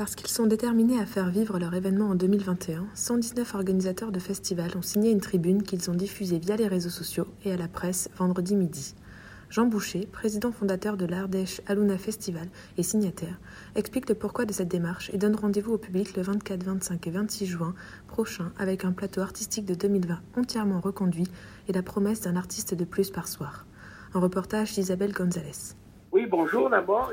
Parce qu'ils sont déterminés à faire vivre leur événement en 2021, 119 organisateurs de festivals ont signé une tribune qu'ils ont diffusée via les réseaux sociaux et à la presse vendredi midi. Jean Boucher, président fondateur de l'Ardèche Aluna Festival et signataire, explique le pourquoi de cette démarche et donne rendez-vous au public le 24, 25 et 26 juin prochain avec un plateau artistique de 2020 entièrement reconduit et la promesse d'un artiste de plus par soir. Un reportage d'Isabelle Gonzalez. Oui, bonjour d'abord.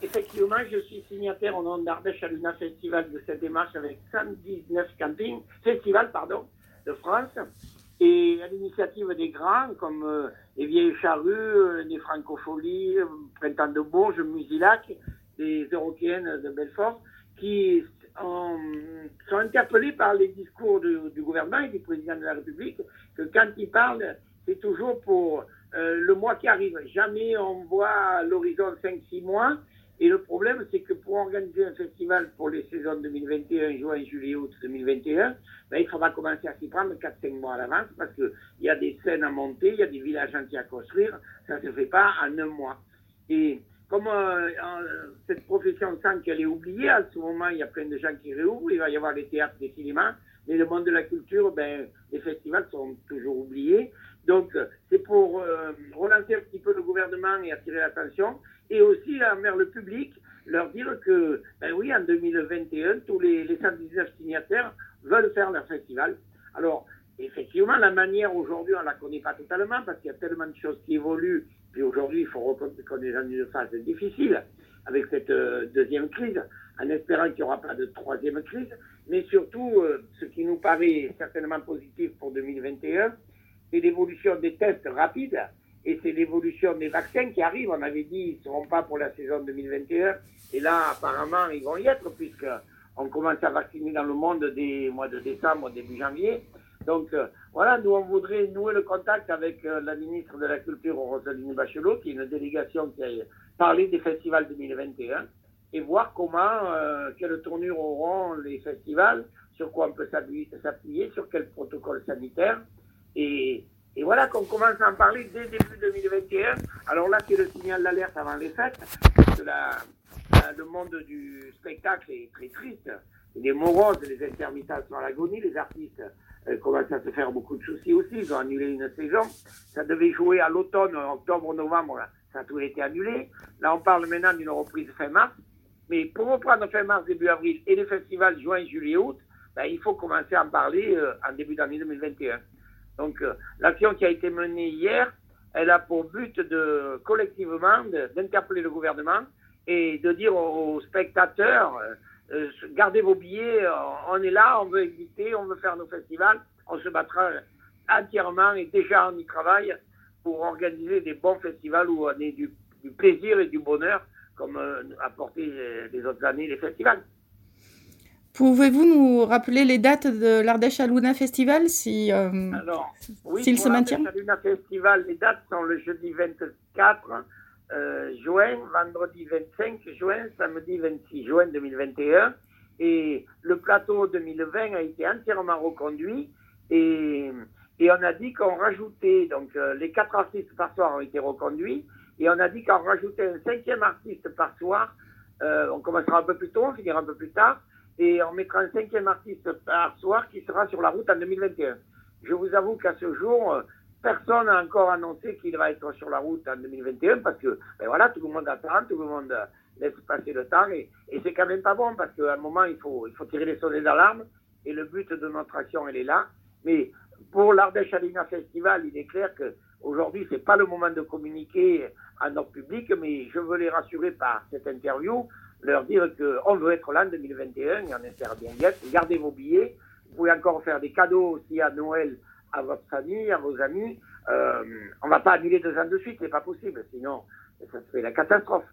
Effectivement, je suis signataire au nom d'Ardèche Aluna Festival de cette démarche avec 119 campings, festivals pardon, de France. Et à l'initiative des grands, comme euh, les Vieilles Charrues, euh, les Francopholies, euh, Printemps de Bourges, Musilac, les Européennes de Belfort, qui sont interpellés par les discours du, gouvernement et du président de la République, que quand ils parlent, c'est toujours pour euh, le mois qui arrive. Jamais on voit l'horizon 5-6 mois. Et le problème, c'est que pour organiser un festival pour les saisons 2021, juin, juillet, août 2021, ben, il faudra commencer à s'y prendre 4-5 mois à l'avance parce qu'il y a des scènes à monter, il y a des villages entiers à construire. Ça ne se fait pas en un mois. Et comme euh, cette profession sent qu'elle est oubliée, à ce moment, il y a plein de gens qui réouvrent, il va y avoir les théâtres, les cinémas, mais le monde de la culture, ben, les festivals sont toujours oubliés. Donc, c'est pour euh, relancer un petit peu le gouvernement et aussi envers le public, leur dire que, ben oui, en 2021, tous les, les 119 signataires veulent faire leur festival. Alors, effectivement, la manière aujourd'hui, on ne la connaît pas totalement parce qu'il y a tellement de choses qui évoluent. Puis aujourd'hui, il faut reconnaître qu'on est dans une phase difficile avec cette euh, deuxième crise, en espérant qu'il n'y aura pas de troisième crise. Mais surtout, euh, ce qui nous paraît certainement positif pour 2021, c'est l'évolution des tests rapides et c'est l'évolution des vaccins qui arrivent. On avait dit qu'ils ne seront pas pour la saison 2021 et là, apparemment, ils vont y être puisque on commence à vacciner dans le monde des mois de décembre, début janvier. Donc euh, voilà, nous on voudrait nouer le contact avec euh, la ministre de la Culture, Rosaline Bachelot, qui est une délégation qui a parlé des festivals 2021, et voir comment, euh, quelle tournure auront les festivals, sur quoi on peut s'appuyer, sur quel protocole sanitaire. Et, et voilà qu'on commence à en parler dès début 2021. Alors là, c'est le signal d'alerte avant les fêtes, parce que la, le monde du spectacle est très triste. Il est morose, les intermittents sont à l'agonie, les artistes euh, commencent à se faire beaucoup de soucis aussi. Ils ont annulé une saison. Ça devait jouer à l'automne, octobre, novembre, ça a tout été annulé. Là, on parle maintenant d'une reprise fin mars. Mais pour reprendre fin mars, début avril et les festivals juin, juillet, août, ben, il faut commencer à en parler euh, en début d'année 2021. Donc, euh, l'action qui a été menée hier, elle a pour but de collectivement d'interpeller le gouvernement et de dire aux spectateurs euh, euh, gardez vos billets, on est là, on veut exister, on veut faire nos festivals, on se battra entièrement et déjà on y travaille pour organiser des bons festivals où on ait du, plaisir et du bonheur comme apporté les autres années les festivals. Pouvez-vous nous rappeler les dates de l'Ardèche Aluna Festival si, euh, Alors, oui, s'il se maintient Aluna Festival, les dates sont le jeudi 24 euh, juin, vendredi 25 juin, samedi 26 juin 2021. Et le plateau 2020 a été entièrement reconduit et, et on a dit qu'on rajoutait, donc euh, les quatre artistes par soir ont été reconduits et on a dit qu'on rajoutait un cinquième artiste par soir. Euh, on commencera un peu plus tôt, on finira un peu plus tard et on mettra un cinquième artiste par soir qui sera sur la route en 2021. Je vous avoue qu'à ce jour, euh, personne n'a encore annoncé qu'il va être sur la route en 2021 parce que, ben voilà, tout le monde attend, tout le monde laisse passer le temps et, et c'est quand même pas bon parce qu'à un moment, il faut, il faut tirer les sonnets d'alarme et le but de notre action, elle est là. Mais pour l'Ardèche Alina Festival, il est clair que aujourd'hui, c'est pas le moment de communiquer à notre public, mais je veux les rassurer par cette interview leur dire qu'on veut être là en 2021 et on espère bien y. Gardez vos billets. Vous pouvez encore faire des cadeaux aussi à Noël à votre famille, à vos amis. Euh, on va pas annuler deux ans de suite, c'est pas possible, sinon ça serait la catastrophe.